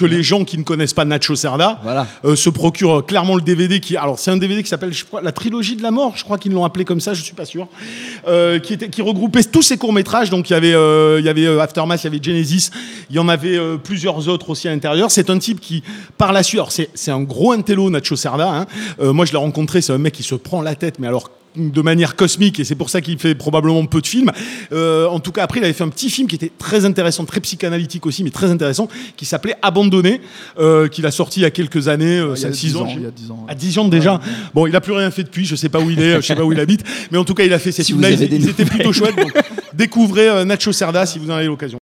que les gens qui ne connaissent pas Nacho Cerda Voilà. euh, se procurent clairement le DVD qui. Alors, c'est un DVD qui s'appelle, je crois, La trilogie de la mort, je crois qu'ils l'ont appelé comme ça, je suis pas sûr. Euh, qui, était, qui regroupait tous ces courts-métrages. Donc, il y avait, euh, il y avait Aftermath, il y avait Genesis, il y en avait plusieurs autres aussi à l'intérieur. C'est un type qui, par la suite, alors c'est c'est un gros intello, Nacho Cerda. hein. Moi, je l'ai rencontré, c'est un mec qui se prend la tête, mais alors de manière cosmique et c'est pour ça qu'il fait probablement peu de films. Euh, en tout cas, après, il avait fait un petit film qui était très intéressant, très psychanalytique aussi, mais très intéressant, qui s'appelait Abandonné, euh, qu'il a sorti il y a quelques années, euh, Il y a 5-6 10 ans. il y a 10 ans. À 10 ans déjà. Bon, il a plus rien fait depuis, je sais pas où il est, je sais pas où il habite, mais en tout cas, il a fait ces Si films-là, ils, ils étaient plutôt chouettes. Donc, découvrez euh, Nacho Cerda si vous en avez l'occasion.